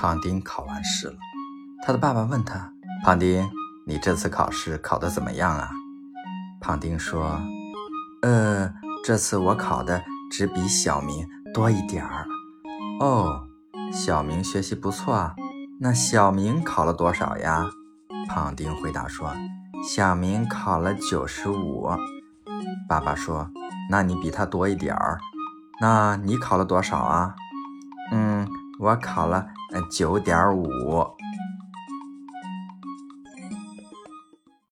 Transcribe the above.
胖丁考完试了，他的爸爸问他：“胖丁，你这次考试考得怎么样啊？”胖丁说：“呃，这次我考的只比小明多一点儿。”哦，小明学习不错啊。那小明考了多少呀？胖丁回答说：“小明考了九十五。”爸爸说：“那你比他多一点儿。那你考了多少啊？”“嗯，我考了九点五。”